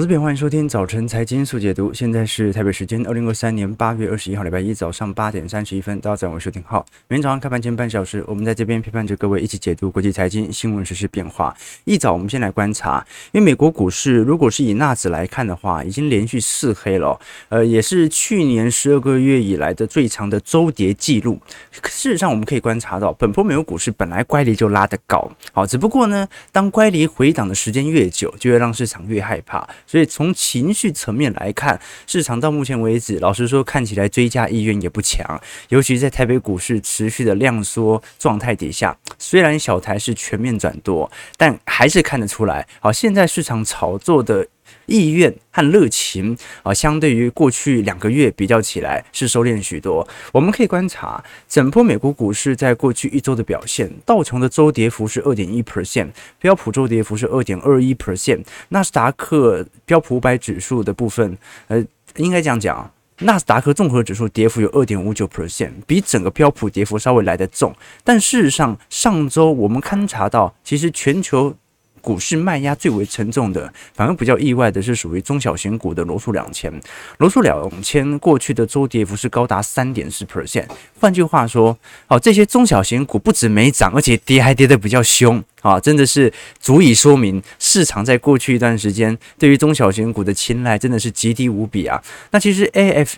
投资篇，欢迎收听早晨财经速解读。现在是台北时间二零二三年八月二十一号，礼拜一早上八点三十一分。大家早上好，我是收听好。每天早上开盘前半小时，我们在这边陪伴着各位一起解读国际财经新闻、时事变化。一早，我们先来观察，因为美国股市如果是以纳指来看的话，已经连续四黑了，呃，也是去年十二个月以来的最长的周跌记录。事实上，我们可以观察到，本波美国股市本来乖离就拉得高，好，只不过呢，当乖离回档的时间越久，就会让市场越害怕。所以从情绪层面来看，市场到目前为止，老实说，看起来追加意愿也不强。尤其在台北股市持续的量缩状态底下，虽然小台是全面转多，但还是看得出来，好，现在市场炒作的。意愿和热情啊，相对于过去两个月比较起来是收敛许多。我们可以观察整波美国股市在过去一周的表现，道琼的周跌幅是二点一 percent，标普周跌幅是二点二一 percent，纳斯达克标普五百指数的部分，呃，应该这样讲，纳斯达克综合指数跌幅有二点五九 percent，比整个标普跌幅稍微来得重。但事实上，上周我们勘察到，其实全球。股市卖压最为沉重的，反而比较意外的是属于中小型股的罗素两千。罗素两千过去的周跌幅是高达三点四 percent。换句话说，哦，这些中小型股不止没涨，而且跌还跌得比较凶啊，真的是足以说明市场在过去一段时间对于中小型股的青睐真的是极低无比啊。那其实 A F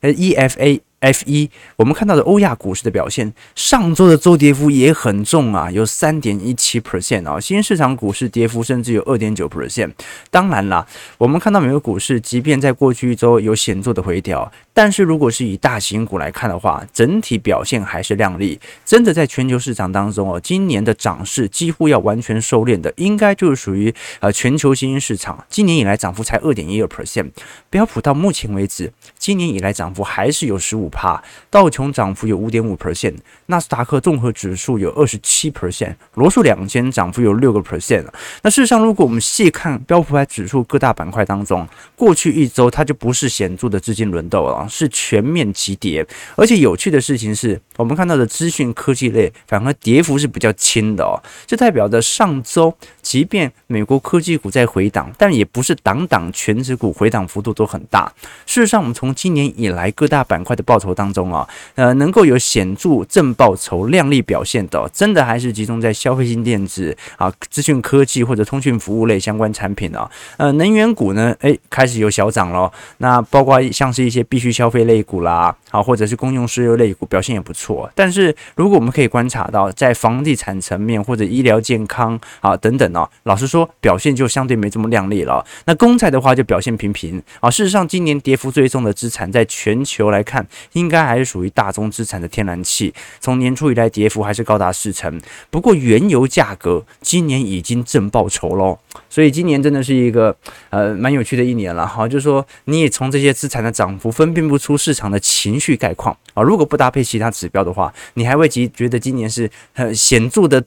呃 E F A。F 一，我们看到的欧亚股市的表现，上周的周跌幅也很重啊，有三点一七 percent 啊，新兴市场股市跌幅甚至有二点九 percent。当然啦，我们看到美国股市，即便在过去一周有显著的回调，但是如果是以大型股来看的话，整体表现还是亮丽。真的在全球市场当中哦，今年的涨势几乎要完全收敛的，应该就是属于呃全球新兴市场，今年以来涨幅才二点一二 percent。标普到目前为止，今年以来涨幅还是有十五。帕道琼涨幅有五点五 percent，纳斯达克综合指数有二十七 percent，罗素两千涨幅有六个 percent。那事实上，如果我们细看标普百指数各大板块当中，过去一周它就不是显著的资金轮动了，是全面急跌。而且有趣的事情是，我们看到的资讯科技类反而跌幅是比较轻的哦，这代表着上周即便美国科技股在回档，但也不是档档全指股回档幅度都很大。事实上，我们从今年以来各大板块的报酬当中啊，呃，能够有显著正报酬、亮丽表现的，真的还是集中在消费性电子啊、资讯科技或者通讯服务类相关产品啊。呃，能源股呢，诶，开始有小涨了。那包括像是一些必需消费类股啦，啊，或者是公用事业类股表现也不错。但是如果我们可以观察到，在房地产层面或者医疗健康啊等等哦，老实说表现就相对没这么亮丽了。那公债的话就表现平平啊。事实上，今年跌幅最重的资产，在全球来看。应该还是属于大宗资产的天然气，从年初以来跌幅还是高达四成。不过原油价格今年已经正报酬喽，所以今年真的是一个呃蛮有趣的一年了哈。就是说你也从这些资产的涨幅分辨不出市场的情绪概况啊。如果不搭配其他指标的话，你还会觉觉得今年是很显著的。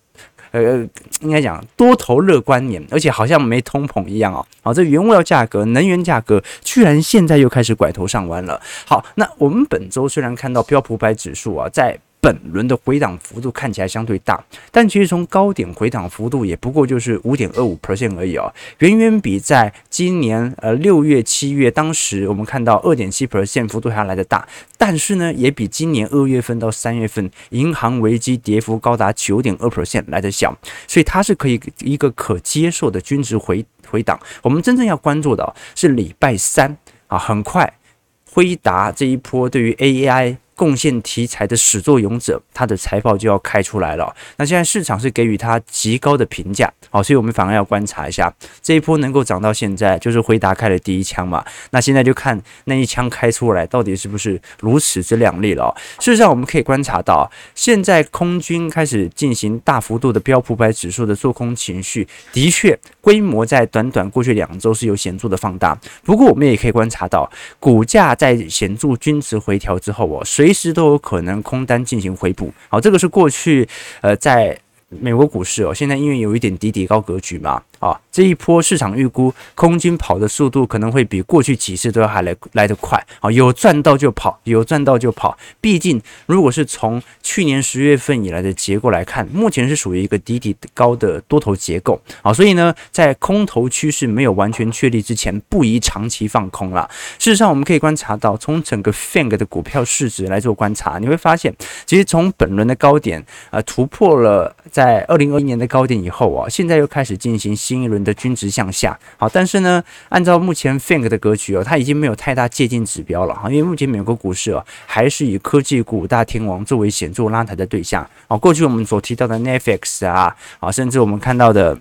呃，应该讲多头乐观年，而且好像没通膨一样哦。好，这原物料价格、能源价格居然现在又开始拐头上弯了。好，那我们本周虽然看到标普百指数啊，在本轮的回档幅度看起来相对大，但其实从高点回档幅度也不过就是五点二五 percent 而已哦，远远比在今年呃六月、七月当时我们看到二点七 percent 幅度还要来得大，但是呢，也比今年二月份到三月份银行危机跌幅高达九点二 percent 来得小，所以它是可以一个可接受的均值回回档。我们真正要关注的是礼拜三啊，很快辉达这一波对于 AI。贡献题材的始作俑者，他的财报就要开出来了。那现在市场是给予他极高的评价，好，所以我们反而要观察一下这一波能够涨到现在，就是回答开了第一枪嘛。那现在就看那一枪开出来到底是不是如此之亮丽了。事实上，我们可以观察到，现在空军开始进行大幅度的标普百指数的做空情绪，的确规模在短短过去两周是有显著的放大。不过，我们也可以观察到，股价在显著均值回调之后哦，随随时都有可能空单进行回补，好，这个是过去呃在美国股市哦，现在因为有一点底底高格局嘛，啊，这一波市场预估空军跑的速度可能会比过去几次都要还来来得快啊，有赚到就跑，有赚到就跑。毕竟，如果是从去年十月份以来的结构来看，目前是属于一个底底高的多头结构啊，所以呢，在空头趋势没有完全确立之前，不宜长期放空了。事实上，我们可以观察到，从整个 FANG 的股票市值来做观察，你会发现，其实从本轮的高点啊突破了在二零二一年的高点以后啊，现在又开始进行新一轮的均值向下，好，但是呢，按照目前 FANG 的格局哦，它已经没有太大借鉴指标了哈，因为目前美国股市哦，还是以科技股大天王作为显著拉抬的对象，好，过去我们所提到的 Netflix 啊，啊，甚至我们看到的。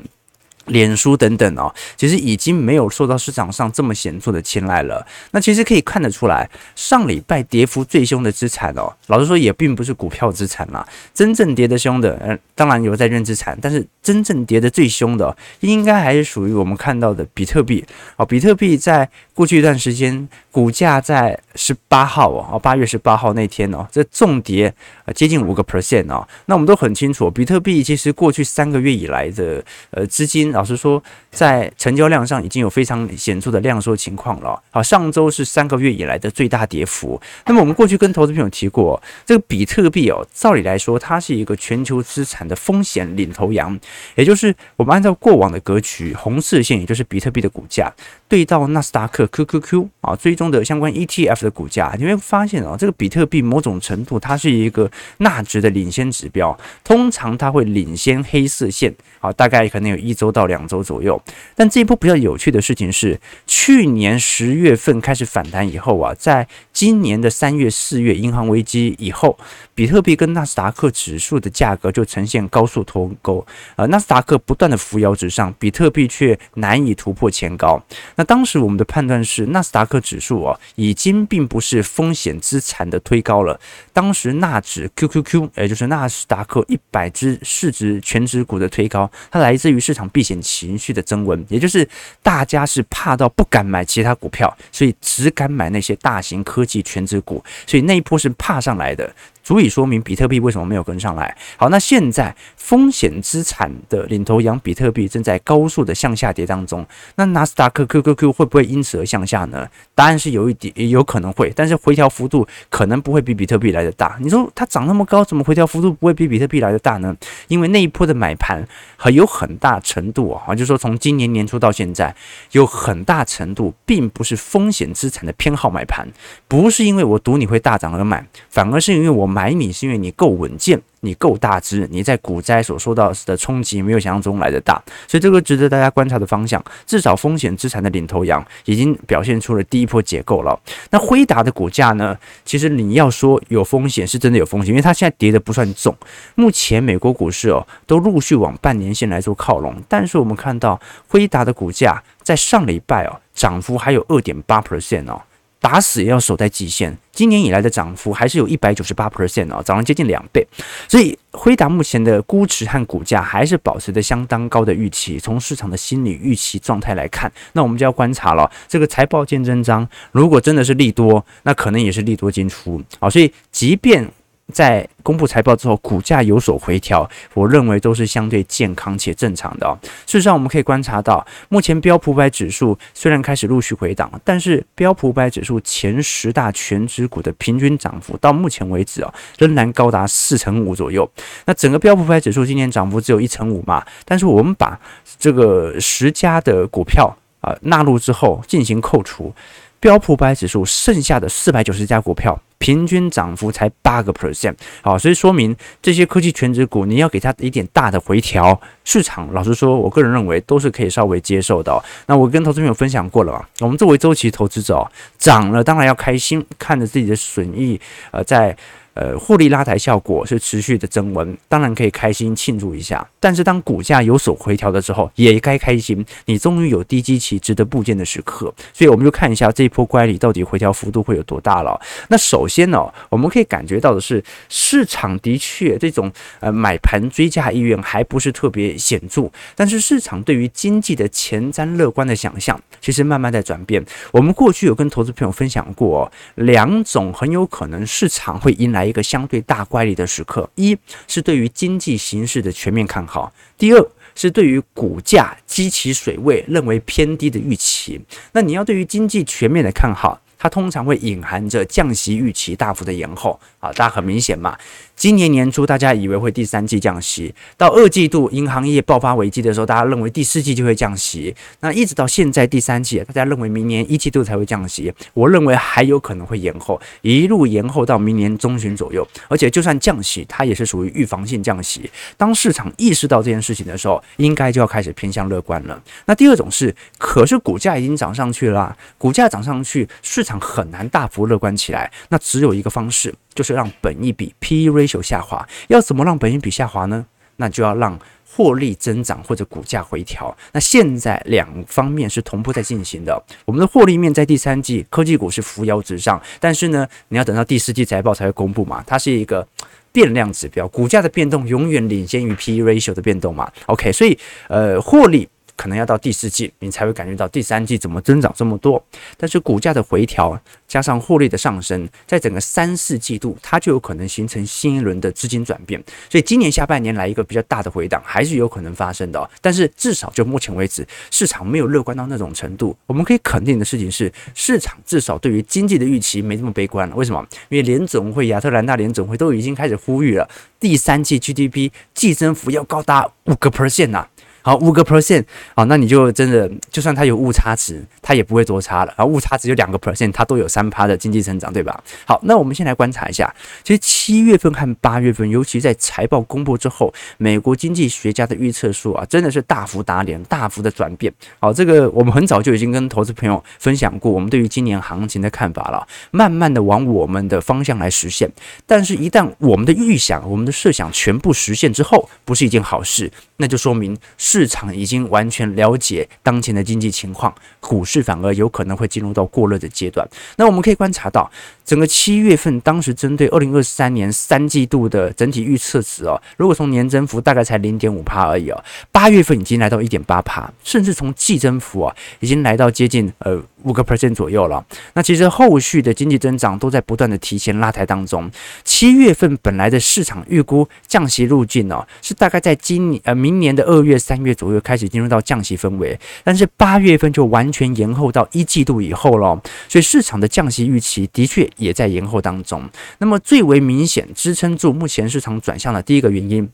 脸书等等哦，其实已经没有受到市场上这么显著的青睐了。那其实可以看得出来，上礼拜跌幅最凶的资产哦，老实说也并不是股票资产啦。真正跌得凶的，嗯，当然有在认资产，但是真正跌得最凶的，应该还是属于我们看到的比特币哦。比特币在过去一段时间，股价在十八号哦，八月十八号那天哦，这重跌呃接近五个 percent 哦。那我们都很清楚，比特币其实过去三个月以来的呃资金。老实说，在成交量上已经有非常显著的量缩情况了。好，上周是三个月以来的最大跌幅。那么我们过去跟投资朋友提过，这个比特币哦，照理来说，它是一个全球资产的风险领头羊，也就是我们按照过往的格局，红色线也就是比特币的股价，对到纳斯达克 QQQ 啊，追踪的相关 ETF 的股价，你会发现哦，这个比特币某种程度它是一个纳指的领先指标，通常它会领先黑色线，啊，大概可能有一周到。到两周左右，但这一波比较有趣的事情是，去年十月份开始反弹以后啊，在今年的三月、四月银行危机以后，比特币跟纳斯达克指数的价格就呈现高速脱钩，呃，纳斯达克不断的扶摇直上，比特币却难以突破前高。那当时我们的判断是，纳斯达克指数啊，已经并不是风险资产的推高了。当时纳指 QQQ，也就是纳斯达克一百只市值全值股的推高，它来自于市场避险情绪的增温，也就是大家是怕到不敢买其他股票，所以只敢买那些大型科科技全值股，所以那一波是怕上来的。足以说明比特币为什么没有跟上来。好，那现在风险资产的领头羊比特币正在高速的向下跌当中，那纳斯达克 QQQ 会不会因此而向下呢？答案是有一点，有可能会，但是回调幅度可能不会比比特币来的大。你说它涨那么高，怎么回调幅度不会比比特币来的大呢？因为那一波的买盘很有很大程度啊，就是说从今年年初到现在，有很大程度并不是风险资产的偏好买盘，不是因为我赌你会大涨而买，反而是因为我。买你是因为你够稳健，你够大只，你在股灾所受到的冲击没有想象中来的大，所以这个值得大家观察的方向。至少风险资产的领头羊已经表现出了第一波结构了。那辉达的股价呢？其实你要说有风险，是真的有风险，因为它现在跌得不算重。目前美国股市哦，都陆续往半年线来做靠拢，但是我们看到辉达的股价在上礼拜哦，涨幅还有二点八 percent 哦。打死也要守在极限，今年以来的涨幅还是有一百九十八 percent 哦，涨了接近两倍，所以辉达目前的估值和股价还是保持着相当高的预期。从市场的心理预期状态来看，那我们就要观察了。这个财报见真章，如果真的是利多，那可能也是利多进出啊。所以即便在公布财报之后，股价有所回调，我认为都是相对健康且正常的哦。事实上，我们可以观察到，目前标普五百指数虽然开始陆续回档，但是标普五百指数前十大全指股的平均涨幅到目前为止啊，仍然高达四成五左右。那整个标普五百指数今年涨幅只有一成五嘛，但是我们把这个十家的股票啊纳入之后进行扣除。标普五百指数剩下的四百九十家股票，平均涨幅才八个 percent，好，所以说明这些科技全值股，你要给它一点大的回调，市场老实说，我个人认为都是可以稍微接受的。那我跟投资朋友分享过了嘛，我们作为周期投资者，涨了当然要开心，看着自己的损益，呃，在。呃，获利拉抬效果是持续的增温，当然可以开心庆祝一下。但是当股价有所回调的时候，也该开心，你终于有低基期值得部件的时刻。所以我们就看一下这一波乖离到底回调幅度会有多大了。那首先呢、我们可以感觉到的是，市场的确这种呃买盘追价意愿还不是特别显著，但是市场对于经济的前瞻乐观的想象，其实慢慢在转变。我们过去有跟投资朋友分享过、两种很有可能市场会迎来。一个相对大乖离的时刻，一是对于经济形势的全面看好，第二是对于股价基起水位认为偏低的预期。那你要对于经济全面的看好，它通常会隐含着降息预期大幅的延后啊，大家很明显嘛。今年年初，大家以为会第三季降息，到二季度银行业爆发危机的时候，大家认为第四季就会降息。那一直到现在第三季，大家认为明年一季度才会降息。我认为还有可能会延后，一路延后到明年中旬左右。而且就算降息，它也是属于预防性降息。当市场意识到这件事情的时候，应该就要开始偏向乐观了。那第二种是，可是股价已经涨上去了，股价涨上去，市场很难大幅乐观起来。那只有一个方式。就是让本益比 P/E ratio 下滑，要怎么让本益比下滑呢？那就要让获利增长或者股价回调。那现在两方面是同步在进行的。我们的获利面在第三季科技股是扶摇直上，但是呢，你要等到第四季财报才会公布嘛，它是一个变量指标，股价的变动永远领先于 P/E ratio 的变动嘛。OK，所以呃，获利。可能要到第四季，你才会感觉到第三季怎么增长这么多。但是股价的回调加上获利的上升，在整个三四季度，它就有可能形成新一轮的资金转变。所以今年下半年来一个比较大的回档，还是有可能发生的。但是至少就目前为止，市场没有乐观到那种程度。我们可以肯定的事情是，市场至少对于经济的预期没这么悲观了。为什么？因为联总会、亚特兰大联总会都已经开始呼吁了，第三季 GDP 季增幅要高达五个 percent 呐。好，五个 percent，好，那你就真的，就算它有误差值，它也不会多差了。然后误差值有两个 percent，它都有三趴的经济增长，对吧？好，那我们先来观察一下，其实七月份和八月份，尤其在财报公布之后，美国经济学家的预测数啊，真的是大幅打脸，大幅的转变。好，这个我们很早就已经跟投资朋友分享过，我们对于今年行情的看法了，慢慢的往我们的方向来实现。但是，一旦我们的预想、我们的设想全部实现之后，不是一件好事，那就说明。市场已经完全了解当前的经济情况，股市反而有可能会进入到过热的阶段。那我们可以观察到，整个七月份当时针对二零二三年三季度的整体预测值哦，如果从年增幅大概才零点五帕而已哦，八月份已经来到一点八趴，甚至从季增幅啊已经来到接近呃五个 percent 左右了。那其实后续的经济增长都在不断的提前拉抬当中。七月份本来的市场预估降息路径哦，是大概在今年呃明年的二月三月左右开始进入到降息氛围，但是八月份就完全延后到一季度以后了，所以市场的降息预期的确也在延后当中。那么最为明显支撑住目前市场转向的第一个原因，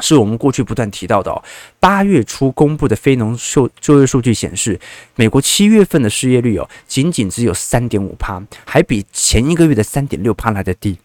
是我们过去不断提到的哦，八月初公布的非农就就业数据显示，美国七月份的失业率哦，仅仅只有三点五趴，还比前一个月的三点六趴来的低。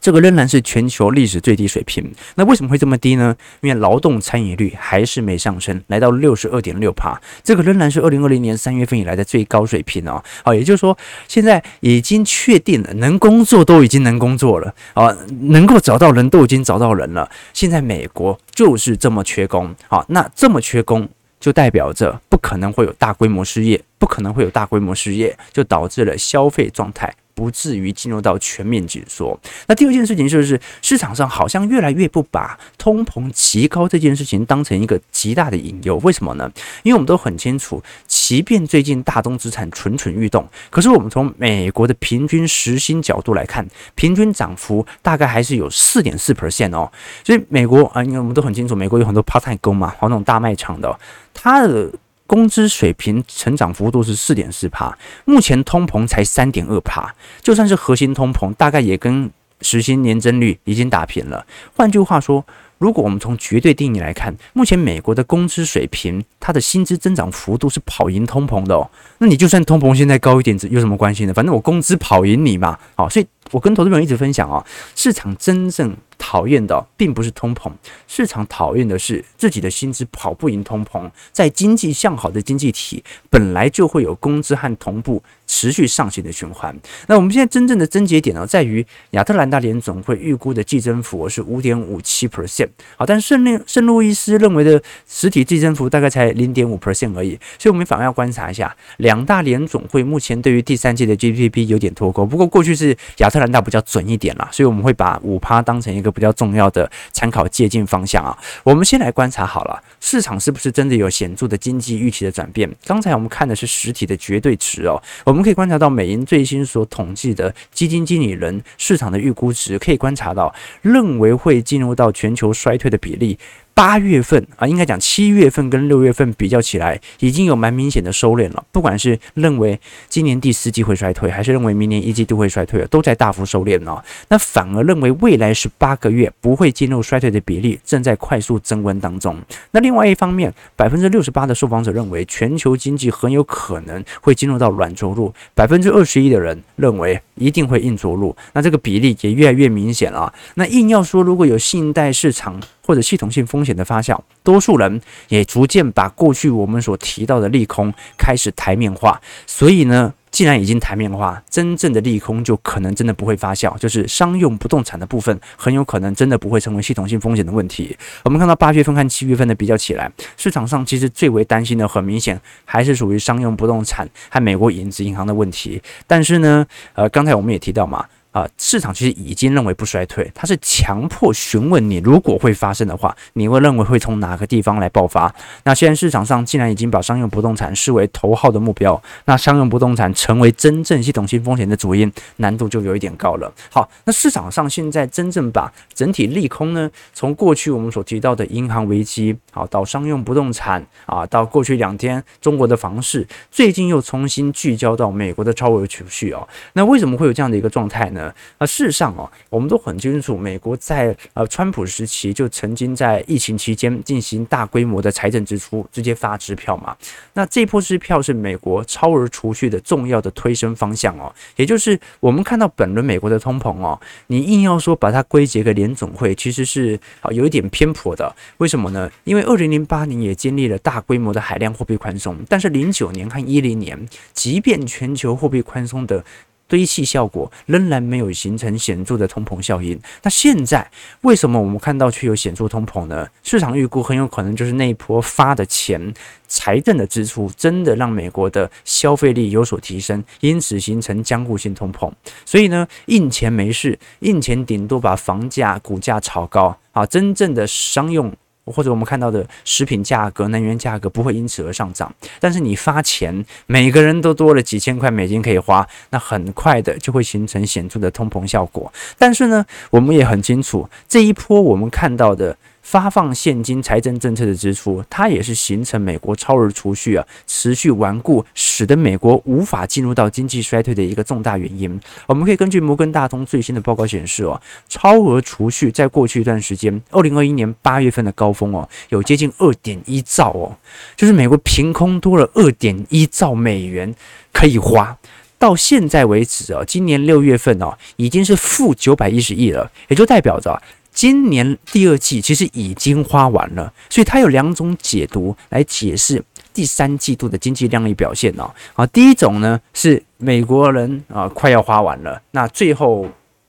这个仍然是全球历史最低水平。那为什么会这么低呢？因为劳动参与率还是没上升，来到六十二点六趴。这个仍然是二零二零年三月份以来的最高水平哦。好，也就是说，现在已经确定了，能工作都已经能工作了啊，能够找到人都已经找到人了。现在美国就是这么缺工。好，那这么缺工，就代表着不可能会有大规模失业，不可能会有大规模失业，就导致了消费状态。不至于进入到全面紧缩。那第二件事情就是，市场上好像越来越不把通膨极高这件事情当成一个极大的隐忧。为什么呢？因为我们都很清楚，即便最近大宗资产蠢蠢欲动，可是我们从美国的平均时薪角度来看，平均涨幅大概还是有四点四 percent 哦。所以美国啊，因为我们都很清楚，美国有很多 part-time 工嘛，好那种大卖场的，它的。工资水平成长幅度是四点四趴，目前通膨才三点二趴，就算是核心通膨，大概也跟实薪年增率已经打平了。换句话说，如果我们从绝对定义来看，目前美国的工资水平，它的薪资增长幅度是跑赢通膨的哦。那你就算通膨现在高一点，有什么关系呢？反正我工资跑赢你嘛。好，所以我跟投资人一直分享啊，市场真正。讨厌的并不是通膨，市场讨厌的是自己的薪资跑不赢通膨。在经济向好的经济体，本来就会有工资和同步持续上行的循环。那我们现在真正的症结点呢，在于亚特兰大联总会预估的季增幅是五点五七 percent。好，但是圣圣路易斯认为的实体季增幅大概才零点五 percent 而已。所以，我们反而要观察一下两大联总会目前对于第三季的 GDP 有点脱钩。不过，过去是亚特兰大比较准一点啦，所以我们会把五趴当成一个。比较重要的参考借鉴方向啊，我们先来观察好了，市场是不是真的有显著的经济预期的转变？刚才我们看的是实体的绝对值哦，我们可以观察到美银最新所统计的基金经理人市场的预估值，可以观察到认为会进入到全球衰退的比例八月份啊，应该讲七月份跟六月份比较起来，已经有蛮明显的收敛了。不管是认为今年第四季会衰退，还是认为明年一季度会衰退，都在大幅收敛了。那反而认为未来十八个月不会进入衰退的比例正在快速增温当中。那另外一方面，百分之六十八的受访者认为全球经济很有可能会进入到软着陆，百分之二十一的人认为一定会硬着陆。那这个比例也越来越明显了。那硬要说如果有信贷市场或者系统性风险的发酵，多数人也逐渐把过去我们所提到的利空开始台面化。所以呢，既然已经台面化，真正的利空就可能真的不会发酵，就是商用不动产的部分很有可能真的不会成为系统性风险的问题。我们看到八月份和七月份的比较起来，市场上其实最为担心的很明显还是属于商用不动产和美国影子银行的问题。但是呢，呃，刚才我们也提到嘛。啊，市场其实已经认为不衰退，它是强迫询问你，如果会发生的话，你会认为会从哪个地方来爆发？那现在市场上既然已经把商用不动产视为头号的目标，那商用不动产成为真正系统性风险的主因，难度就有一点高了。好，那市场上现在真正把整体利空呢，从过去我们所提到的银行危机，好到商用不动产啊，到过去两天中国的房市，最近又重新聚焦到美国的超额储蓄哦。那为什么会有这样的一个状态呢？呃，事实上哦，我们都很清楚，美国在呃川普时期就曾经在疫情期间进行大规模的财政支出，直接发支票嘛。那这波支票是美国超额储蓄的重要的推升方向哦，也就是我们看到本轮美国的通膨哦，你硬要说把它归结给联总会，其实是啊有一点偏颇的。为什么呢？因为二零零八年也经历了大规模的海量货币宽松，但是零九年和一零年，即便全球货币宽松的堆砌效果仍然没有形成显著的通膨效应。那现在为什么我们看到却有显著通膨呢？市场预估很有可能就是那一波发的钱，财政的支出真的让美国的消费力有所提升，因此形成僵固性通膨。所以呢，印钱没事，印钱顶多把房价、股价炒高啊，真正的商用。或者我们看到的食品价格、能源价格不会因此而上涨，但是你发钱，每个人都多了几千块美金可以花，那很快的就会形成显著的通膨效果。但是呢，我们也很清楚，这一波我们看到的。发放现金财政政策的支出，它也是形成美国超额储蓄啊持续顽固，使得美国无法进入到经济衰退的一个重大原因。我们可以根据摩根大通最新的报告显示哦，超额储蓄在过去一段时间，二零二一年八月份的高峰哦，有接近二点一兆哦，就是美国凭空多了二点一兆美元可以花。到现在为止啊，今年六月份哦，已经是负九百一十亿了，也就代表着。今年第二季其实已经花完了，所以它有两种解读来解释第三季度的经济量力表现哦。啊，第一种呢是美国人啊快要花完了，那最后。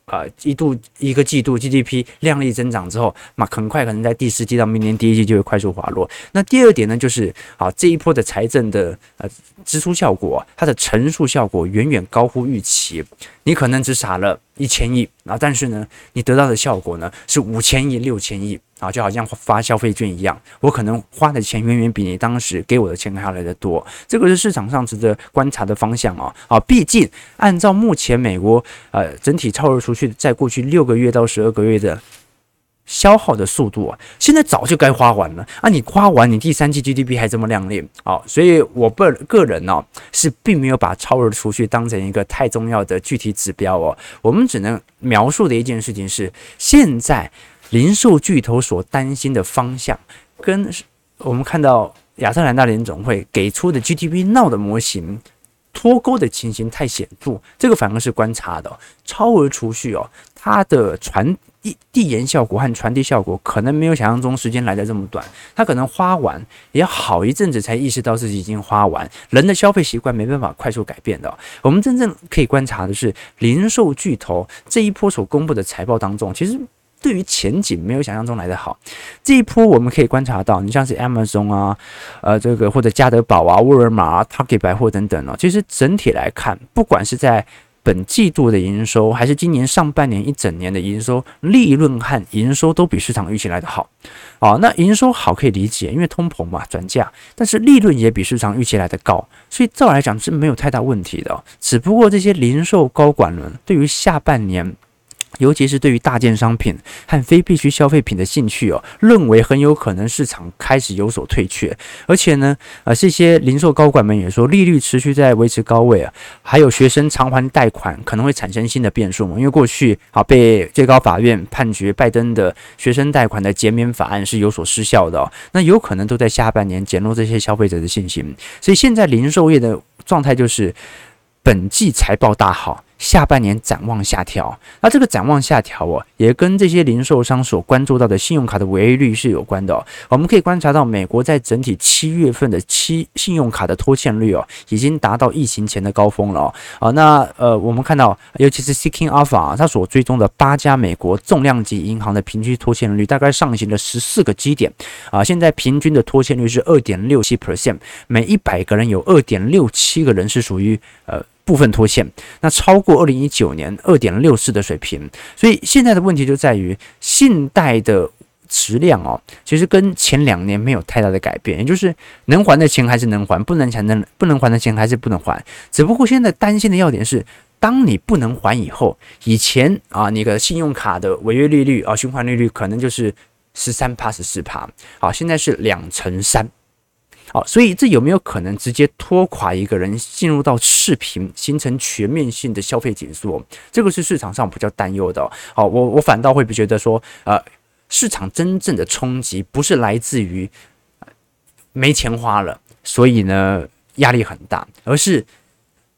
呃，一度一个季度 GDP 量力增长之后，那很快可能在第四季到明年第一季就会快速滑落。那第二点呢，就是啊这一波的财政的呃支出效果，它的乘数效果远远高乎预期。你可能只撒了一千亿啊，但是呢，你得到的效果呢是五千亿、六千亿。啊，就好像发消费券一样，我可能花的钱远远比你当时给我的钱还要来的多，这个是市场上值得观察的方向啊！啊，毕竟按照目前美国呃整体超额出去在过去六个月到十二个月的消耗的速度啊，现在早就该花完了啊！你花完，你第三季 GDP 还这么亮丽啊！所以我个个人呢是并没有把超额储蓄当成一个太重要的具体指标哦，我们只能描述的一件事情是现在。零售巨头所担心的方向，跟我们看到亚特兰大联总会给出的 GDP Now 的模型脱钩的情形太显著，这个反而是观察的超额储蓄哦，它的传递递延效果和传递效果可能没有想象中时间来得这么短，他可能花完也好一阵子才意识到自己已经花完，人的消费习惯没办法快速改变的。我们真正可以观察的是零售巨头这一波所公布的财报当中，其实。对于前景没有想象中来得好，这一波我们可以观察到，你像是 Amazon 啊，呃，这个或者家得宝啊、沃尔玛啊、Target 百货等等哦，其实整体来看，不管是在本季度的营收，还是今年上半年一整年的营收，利润和营收都比市场预期来得好。啊，那营收好可以理解，因为通膨嘛，转嫁，但是利润也比市场预期来的高，所以照来讲是没有太大问题的。只不过这些零售高管们对于下半年。尤其是对于大件商品和非必需消费品的兴趣哦，认为很有可能市场开始有所退却，而且呢，呃，这些零售高管们也说，利率持续在维持高位啊，还有学生偿还贷款可能会产生新的变数嘛，因为过去啊被最高法院判决拜登的学生贷款的减免法案是有所失效的哦，那有可能都在下半年减弱这些消费者的信心，所以现在零售业的状态就是本季财报大好。下半年展望下调，那这个展望下调哦，也跟这些零售商所关注到的信用卡的违约率是有关的哦。我们可以观察到，美国在整体七月份的七信用卡的拖欠率哦，已经达到疫情前的高峰了哦。啊，那呃，我们看到，尤其是 Seeking Alpha 它所追踪的八家美国重量级银行的平均拖欠率，大概上行了十四个基点啊。现在平均的拖欠率是二点六七 percent，每一百个人有二点六七个人是属于呃。部分拖欠，那超过二零一九年二点六四的水平，所以现在的问题就在于信贷的质量哦，其实跟前两年没有太大的改变，也就是能还的钱还是能还，不能钱能不能还的钱还是不能还，只不过现在担心的要点是，当你不能还以后，以前啊那个信用卡的违约利率啊循环利率可能就是十三趴十四趴，好，现在是两成三。好，所以这有没有可能直接拖垮一个人，进入到视频，形成全面性的消费紧缩？这个是市场上比较担忧的。好，我我反倒会觉得说，呃，市场真正的冲击不是来自于没钱花了，所以呢压力很大，而是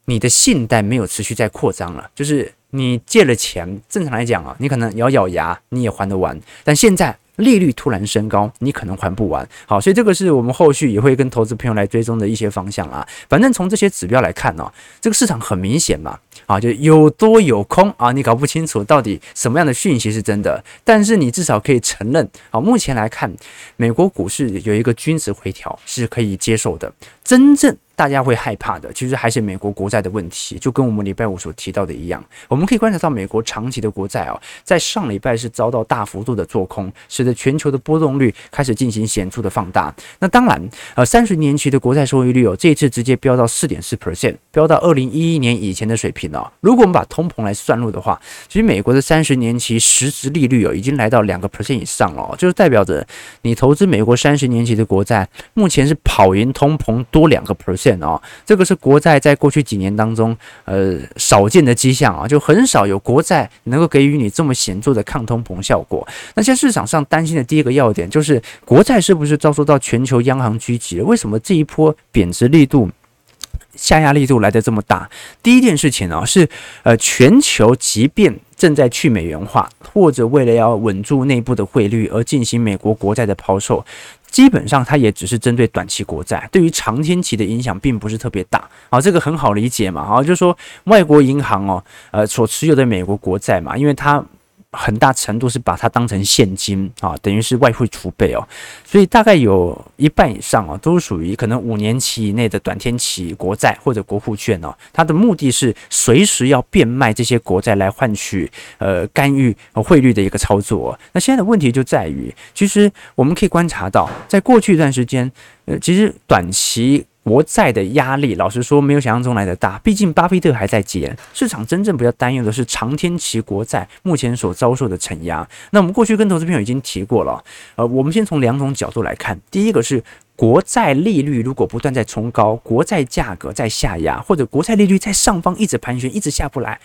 你的信贷没有持续在扩张了。就是你借了钱，正常来讲啊，你可能咬咬牙你也还得完，但现在。利率突然升高，你可能还不完。好，所以这个是我们后续也会跟投资朋友来追踪的一些方向啊。反正从这些指标来看呢、这个市场很明显嘛，啊，就有多有空啊，你搞不清楚到底什么样的讯息是真的。但是你至少可以承认，啊，目前来看，美国股市有一个均值回调是可以接受的。真正。大家会害怕的，其实还是美国国债的问题，就跟我们礼拜五所提到的一样。我们可以观察到，美国长期的国债哦，在上礼拜是遭到大幅度的做空，使得全球的波动率开始进行显著的放大。那当然，呃，三十年期的国债收益率哦，这一次直接飙到四点四 percent，飙到二零一一年以前的水平了。如果我们把通膨来算入的话，其实美国的三十年期实质利率哦，已经来到两个 percent 以上了，就是代表着你投资美国三十年期的国债，目前是跑赢通膨多两个 percent。哦，这个是国债在过去几年当中，呃，少见的迹象啊，就很少有国债能够给予你这么显著的抗通膨效果。那现在市场上担心的第一个要点就是，国债是不是遭受到全球央行狙击？为什么这一波贬值力度、下压力度来得这么大？第一件事情啊，是呃，全球即便正在去美元化，或者为了要稳住内部的汇率而进行美国国债的抛售。基本上，它也只是针对短期国债，对于长天期的影响并不是特别大。好，这个很好理解嘛。好，就是说外国银行哦，呃，所持有的美国国债嘛，因为它。很大程度是把它当成现金啊，等于是外汇储备哦，所以大概有一半以上啊，都属于可能五年期以内的短天期国债或者国库券哦。它的目的是随时要变卖这些国债来换取呃干预汇率的一个操作。那现在的问题就在于，其实我们可以观察到，在过去一段时间，呃，其实短期。国债的压力，老实说没有想象中来的大。毕竟巴菲特还在减，市场真正比较担忧的是长天期国债目前所遭受的承压。那我们过去跟投资朋友已经提过了，呃，我们先从两种角度来看。第一个是国债利率如果不断在冲高，国债价格在下压，或者国债利率在上方一直盘旋，一直下不来，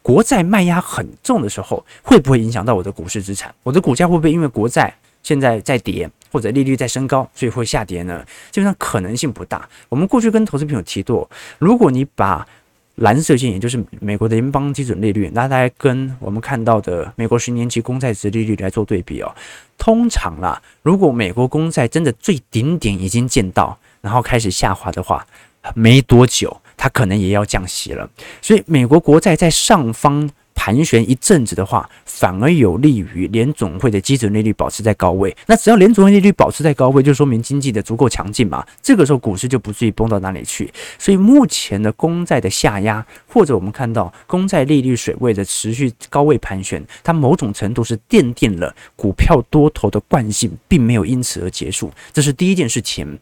国债卖压很重的时候，会不会影响到我的股市资产？我的股价会不会因为国债现在在跌？或者利率在升高，所以会下跌呢？基本上可能性不大。我们过去跟投资朋友提过，如果你把蓝色线，也就是美国的联邦基准利率，拿来跟我们看到的美国十年期公债殖利率来做对比哦，通常啦，如果美国公债真的最顶点已经见到，然后开始下滑的话，没多久它可能也要降息了。所以美国国债在上方。盘旋一阵子的话，反而有利于联总会的基准利率保持在高位。那只要联总会利率保持在高位，就说明经济的足够强劲嘛。这个时候股市就不至于崩到哪里去。所以目前的公债的下压，或者我们看到公债利率水位的持续高位盘旋，它某种程度是奠定了股票多头的惯性，并没有因此而结束。这是第一件事情。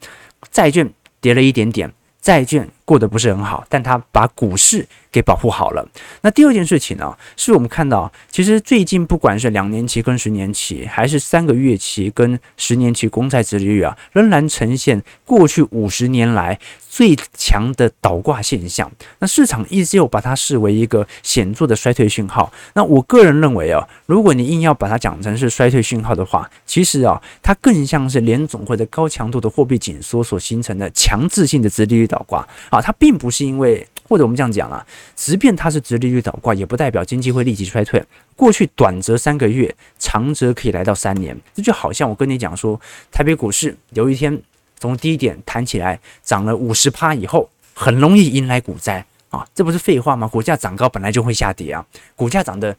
债券跌了一点点，债券过得不是很好，但他把股市给保护好了。那第二件事情呢，是我们看到，其实最近不管是两年期跟十年期，还是三个月期跟十年期公债殖利率啊，仍然呈现过去五十年来最强的倒挂现象。那市场依旧把它视为一个显著的衰退讯号。那我个人认为啊，如果你硬要把它讲成是衰退讯号的话，其实啊，它更像是联总会的高强度的货币紧缩所形成的强制性的殖利率倒挂啊，它并不是因为。或者我们这样讲啊，即便它是殖利率倒挂，也不代表经济会立即衰退。过去短则三个月，长则可以来到三年。这就好像我跟你讲说，台北股市有一天从低点弹起来，涨了五十趴以后，很容易迎来股灾啊，这不是废话吗？股价涨高本来就会下跌啊，股价涨的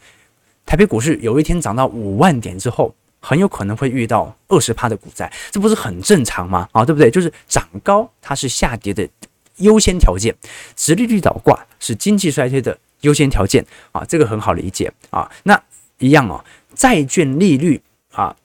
台北股市有一天涨到五万点之后，很有可能会遇到二十趴的股灾，这不是很正常吗？啊，对不对？就是涨高它是下跌的。优先条件，殖利率倒挂是经济衰退的优先条件啊，这个很好理解啊。那一样哦，债券利率啊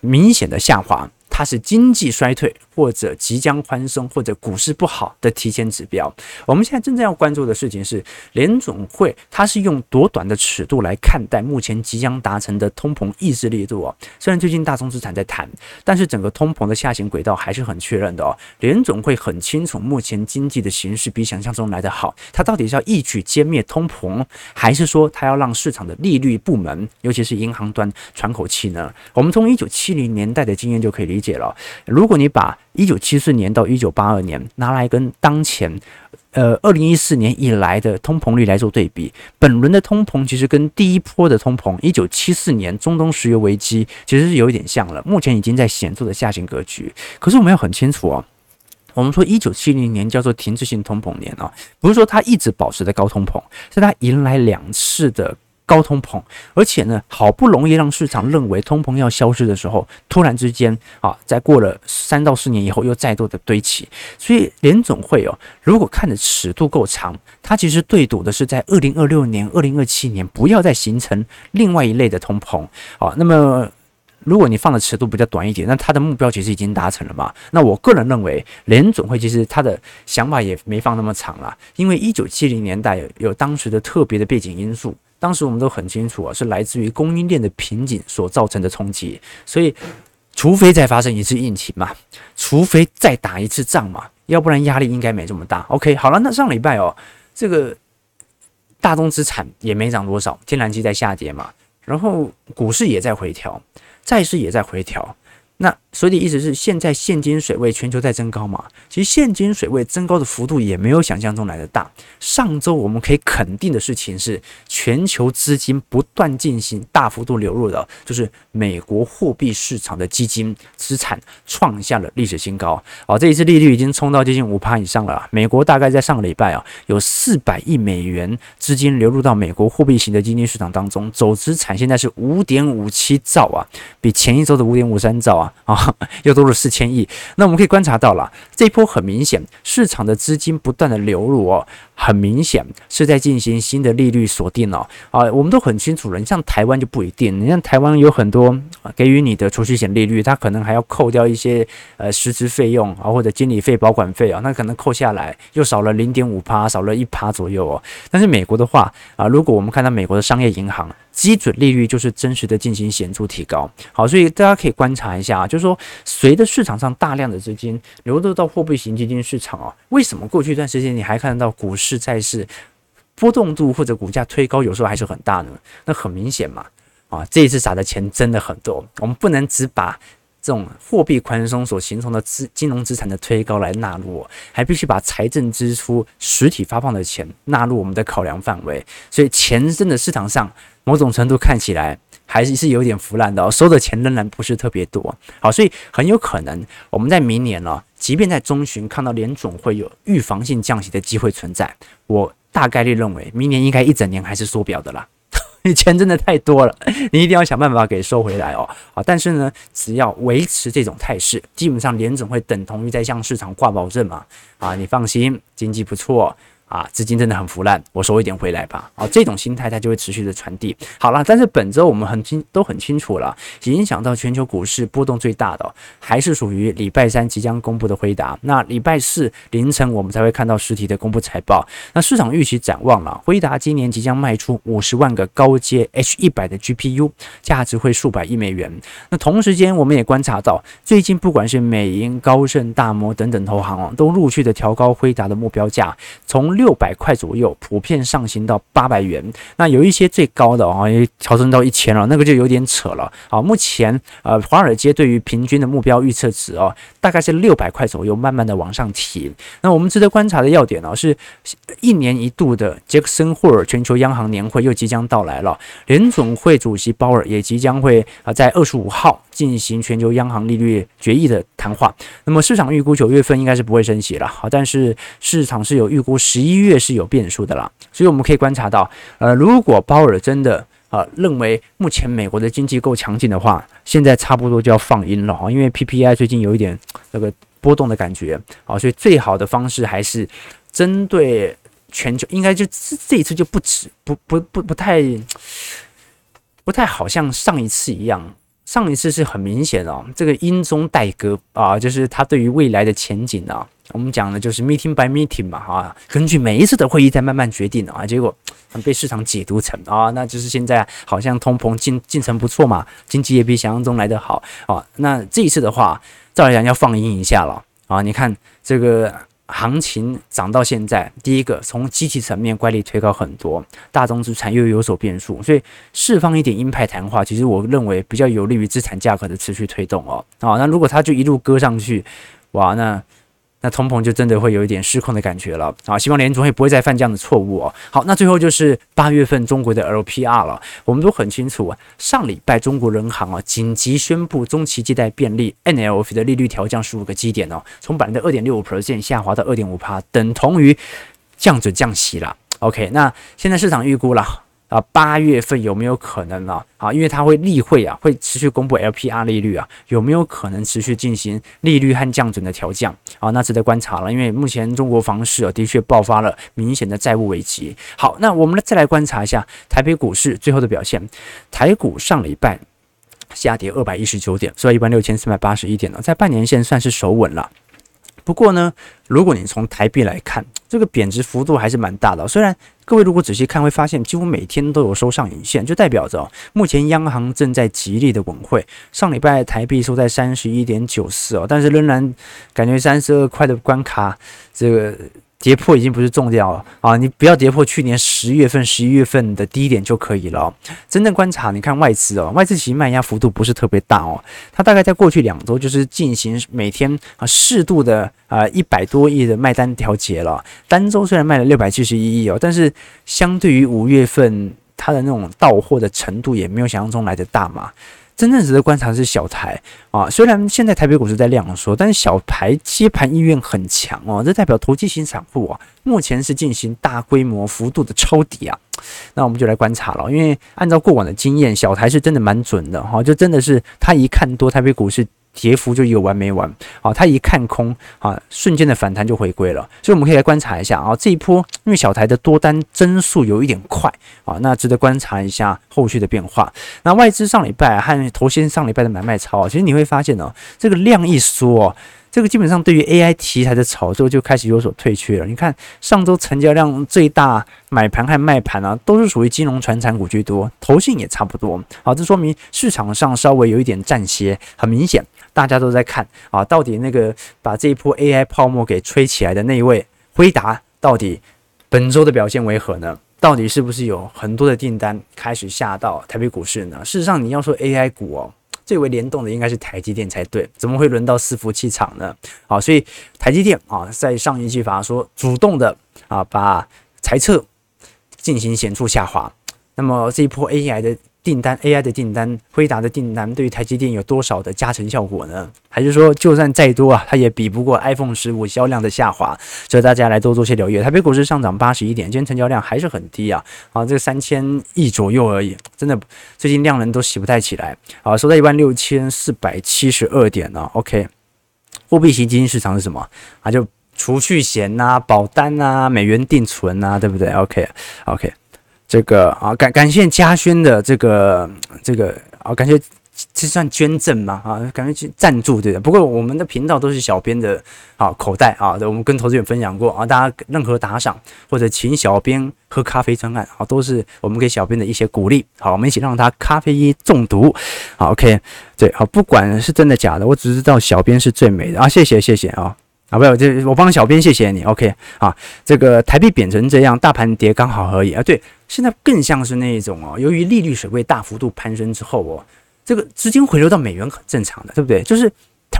明显的下滑。它是经济衰退或者即将宽松或者股市不好的提前指标。我们现在真正要关注的事情是，联总会它是用多短的尺度来看待目前即将达成的通膨抑制力度哦。虽然最近大宗资产在谈，但是整个通膨的下行轨道还是很确认的哦。联总会很清楚目前经济的形势比想象中来得好，它到底是要一举歼灭通膨，还是说它要让市场的利率部门，尤其是银行端喘口气呢？我们从一九七零年代的经验就可以理解。了，如果你把一九七四年到一九八二年拿来跟当前，呃，二零一四年以来的通膨率来做对比，本轮的通膨其实跟第一波的通膨，一九七四年中东石油危机其实是有一点像了，目前已经在显著的下行格局。可是我们要很清楚哦，我们说一九七零年叫做停滞性通膨年啊，不是说它一直保持的高通膨，是它迎来两次的。高通膨，而且呢，好不容易让市场认为通膨要消失的时候，突然之间啊，在过了三到四年以后，又再度的堆起。所以联总会哦，如果看的尺度够长，它其实对赌的是在二零二六年、二零二七年不要再形成另外一类的通膨啊。那么，如果你放的尺度比较短一点，那它的目标其实已经达成了嘛？那我个人认为，联总会其实他的想法也没放那么长了，因为一九七零年代，有当时的特别的背景因素。当时我们都很清楚啊，是来自于供应链的瓶颈所造成的冲击，所以除非再发生一次疫情嘛，除非再打一次仗嘛，要不然压力应该没这么大。OK，好了，那上礼拜哦，这个大宗资产也没涨多少，天然气在下跌嘛，然后股市也在回调，债市也在回调。那所以的意思是，现在现金水位全球在增高嘛？其实现金水位增高的幅度也没有想象中来的大。上周我们可以肯定的事情是，全球资金不断进行大幅度流入的，就是美国货币市场的基金资产创下了历史新高。哦，这一次利率已经冲到接近五趴以上了。美国大概在上个礼拜啊，有四百亿美元资金流入到美国货币型的基金市场当中，总资产现在是五点五七兆啊，比前一周的五点五三兆啊。啊，又多了四千亿。那我们可以观察到了，这一波很明显，市场的资金不断的流入哦，很明显是在进行新的利率锁定哦。啊，我们都很清楚了，你像台湾就不一定，你像台湾有很多给予你的储蓄险利率，它可能还要扣掉一些呃实质费用啊，或者经理费、保管费啊，那可能扣下来又少了零点五趴，少了一趴左右哦。但是美国的话啊，如果我们看到美国的商业银行。基准利率就是真实的进行显著提高，好，所以大家可以观察一下啊，就是说，随着市场上大量的资金流入到货币型基金市场啊，为什么过去一段时间你还看得到股市、债市波动度或者股价推高有时候还是很大呢？那很明显嘛，啊，这一次撒的钱真的很多，我们不能只把这种货币宽松所形成的资金融资产的推高来纳入，还必须把财政支出实体发放的钱纳入我们的考量范围，所以钱真的市场上。某种程度看起来还是是有点腐烂的哦，收的钱仍然不是特别多。好，所以很有可能我们在明年呢，即便在中旬看到联总会有预防性降息的机会存在，我大概率认为明年应该一整年还是缩表的啦。你钱真的太多了，你一定要想办法给收回来哦。好，但是呢，只要维持这种态势，基本上联总会等同于在向市场挂保证嘛。啊，你放心，经济不错。啊，资金真的很腐烂，我收一点回来吧。啊，这种心态它就会持续的传递。好了，但是本周我们很清都很清楚了，影响到全球股市波动最大的还是属于礼拜三即将公布的辉达。那礼拜四凌晨我们才会看到实体的公布财报。那市场预期展望了，辉达今年即将卖出五十万个高阶 H 一百的 GPU，价值会数百亿美元。那同时间我们也观察到，最近不管是美银、高盛、大摩等等投行哦，都陆续的调高辉达的目标价，从六百块左右普遍上行到八百元，那有一些最高的啊，也调升到一千了，那个就有点扯了好。目前呃，华尔街对于平均的目标预测值哦，大概是六百块左右，慢慢的往上提。那我们值得观察的要点呢，是一年一度的杰克森霍尔全球央行年会又即将到来了，联总会主席鲍尔也即将会啊在二十五号进行全球央行利率决议的谈话。那么市场预估九月份应该是不会升息了，好，但是市场是有预估十一。一月是有变数的啦，所以我们可以观察到，呃，如果鲍尔真的啊、认为目前美国的经济够强劲的话，现在差不多就要放鹰了啊，因为 PPI 最近有一点那个波动的感觉啊，所以最好的方式还是针对全球，应该就这这一次就不止不不不不太不太好像上一次一样，上一次是很明显哦，这个鹰中带歌啊，就是他对于未来的前景啊。我们讲的就是 meeting by meeting 嘛，哈，根据每一次的会议再慢慢决定啊，结果被市场解读成啊，那就是现在好像通膨进进程不错嘛，经济也比想象中来得好啊，那这一次的话，照来讲要放鹰一下了啊，你看这个行情涨到现在，第一个从机体层面乖离推高很多，大宗资产又有所变数，所以释放一点鹰派谈话，其实我认为比较有利于资产价格的持续推动哦，啊，那如果它就一路割上去，哇，那。那通膨就真的会有一点失控的感觉了啊！希望联储会不会再犯这样的错误哦。好，那最后就是八月份中国的 LPR 了，我们都很清楚啊。上礼拜中国人行啊紧急宣布中期借贷便利 NLF 的利率调降十五个基点哦，从百分之二点六五 percent 下滑到二点五趴，等同于降准降息了。OK，那现在市场预估了。啊，八月份有没有可能呢？啊，因为它会例会啊，会持续公布 LPR 利率啊，有没有可能持续进行利率和降准的调降？啊，那值得观察了。因为目前中国房市啊，的确爆发了明显的债务危机。好，那我们再来观察一下台北股市最后的表现。台股上礼拜下跌二百一十九点，收在一万六千四百八十一点呢，在半年线算是守稳了。不过呢，如果你从台币来看，这个贬值幅度还是蛮大的。虽然各位如果仔细看，会发现几乎每天都有收上影线，就代表着目前央行正在极力的稳汇。上礼拜台币收在三十一点九四哦，但是仍然感觉三十二块的关卡，这个。跌破已经不是重要了啊！你不要跌破去年十月份、十一月份的低点就可以了。真正观察，你看外资哦，外资其实卖压幅度不是特别大哦。它大概在过去两周就是进行每天啊适度的啊一百多亿的卖单调节了。单周虽然卖了六百七十一亿哦，但是相对于五月份它的那种到货的程度也没有想象中来的大嘛。真正值得观察的是小台啊，虽然现在台北股市在量缩，但是小台接盘意愿很强哦，这代表投机型散户啊，目前是进行大规模幅度的抄底啊，那我们就来观察了，因为按照过往的经验，小台是真的蛮准的哈，就真的是他一看多台北股市。跌幅就有完没完啊！他一看空啊，瞬间的反弹就回归了。所以我们可以来观察一下啊，这一波因为小台的多单增速有一点快啊，那值得观察一下后续的变化。那外资上礼拜和头先上礼拜的买卖超，其实你会发现呢，这个量一缩。这个基本上对于 AI 题材的炒作就开始有所退却了。你看上周成交量最大买盘和卖盘啊，都是属于金融、传产股居多，投信也差不多。好，这说明市场上稍微有一点占歇，很明显大家都在看啊，到底那个把这一波 AI 泡沫给吹起来的那一位辉达，到底本周的表现为何呢？到底是不是有很多的订单开始下到台北股市呢？事实上，你要说 AI 股哦。最为联动的应该是台积电才对，怎么会轮到伺服器厂呢？啊，所以台积电啊，在上一季法说主动的啊，把财测进行显著下滑。那么这一波 AI 的订单，AI 的订单，辉达的订单，对于台积电有多少的加成效果呢？还是说，就算再多啊，它也比不过 iPhone 十五销量的下滑？所以大家来多做些留意。台北股市上涨八十一点，今天成交量还是很低啊，啊，这个三千亿左右而已，真的最近量能都洗不太起来啊，收在一万六千四百七十二点呢。OK，货币型基金市场是什么啊？就储蓄险呐、啊、保单啊、美元定存啊，对不对？OK OK，这个啊感感谢嘉轩的这个这个啊感谢。这算捐赠吗？啊，感觉去赞助对的。不过我们的频道都是小编的啊口袋啊，我们跟投资人分享过啊，大家任何打赏或者请小编喝咖啡专案啊，都是我们给小编的一些鼓励。好，我们一起让他咖啡因中毒。好，OK，对，好，不管是真的假的，我只知道小编是最美的啊，谢谢谢谢啊，啊，不有，这我帮小编谢谢你，OK，啊，这个台币贬成这样，大盘跌刚好而已啊，对，现在更像是那一种哦，由于利率水位大幅度攀升之后哦。这个资金回流到美元很正常的，对不对？就是。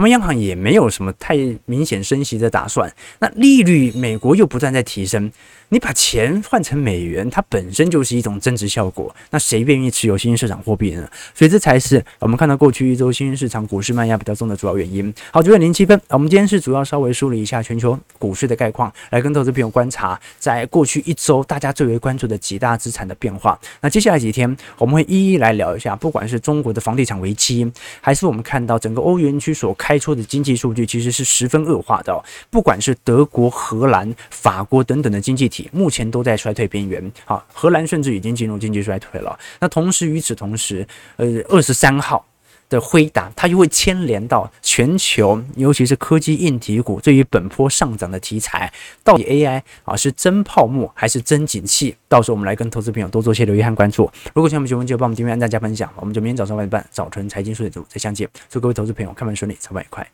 台湾央行也没有什么太明显升息的打算，那利率美国又不断在提升，你把钱换成美元，它本身就是一种增值效果，那谁愿意持有新兴市场货币呢？所以这才是我们看到过去一周新兴市场股市卖压比较重的主要原因。好，九点零七分，我们今天是主要稍微梳理一下全球股市的概况，来跟投资朋友观察，在过去一周大家最为关注的几大资产的变化。那接下来几天我们会一一来聊一下，不管是中国的房地产危机，还是我们看到整个欧元区所开开出的经济数据其实是十分恶化的哦，不管是德国、荷兰、法国等等的经济体，目前都在衰退边缘。好，荷兰甚至已经进入经济衰退了。那同时，与此同时，呃，二十三号的回答，它又会牵连到全球，尤其是科技硬体股对于本波上涨的题材，到底 AI 啊是真泡沫还是真景气？到时候我们来跟投资朋友多做些留意和关注。如果想我们节目就帮我们订阅、按赞、加分享。我们就明天早上八点半早晨财经速解读再相见。祝各位投资朋友开门顺利，操盘愉快。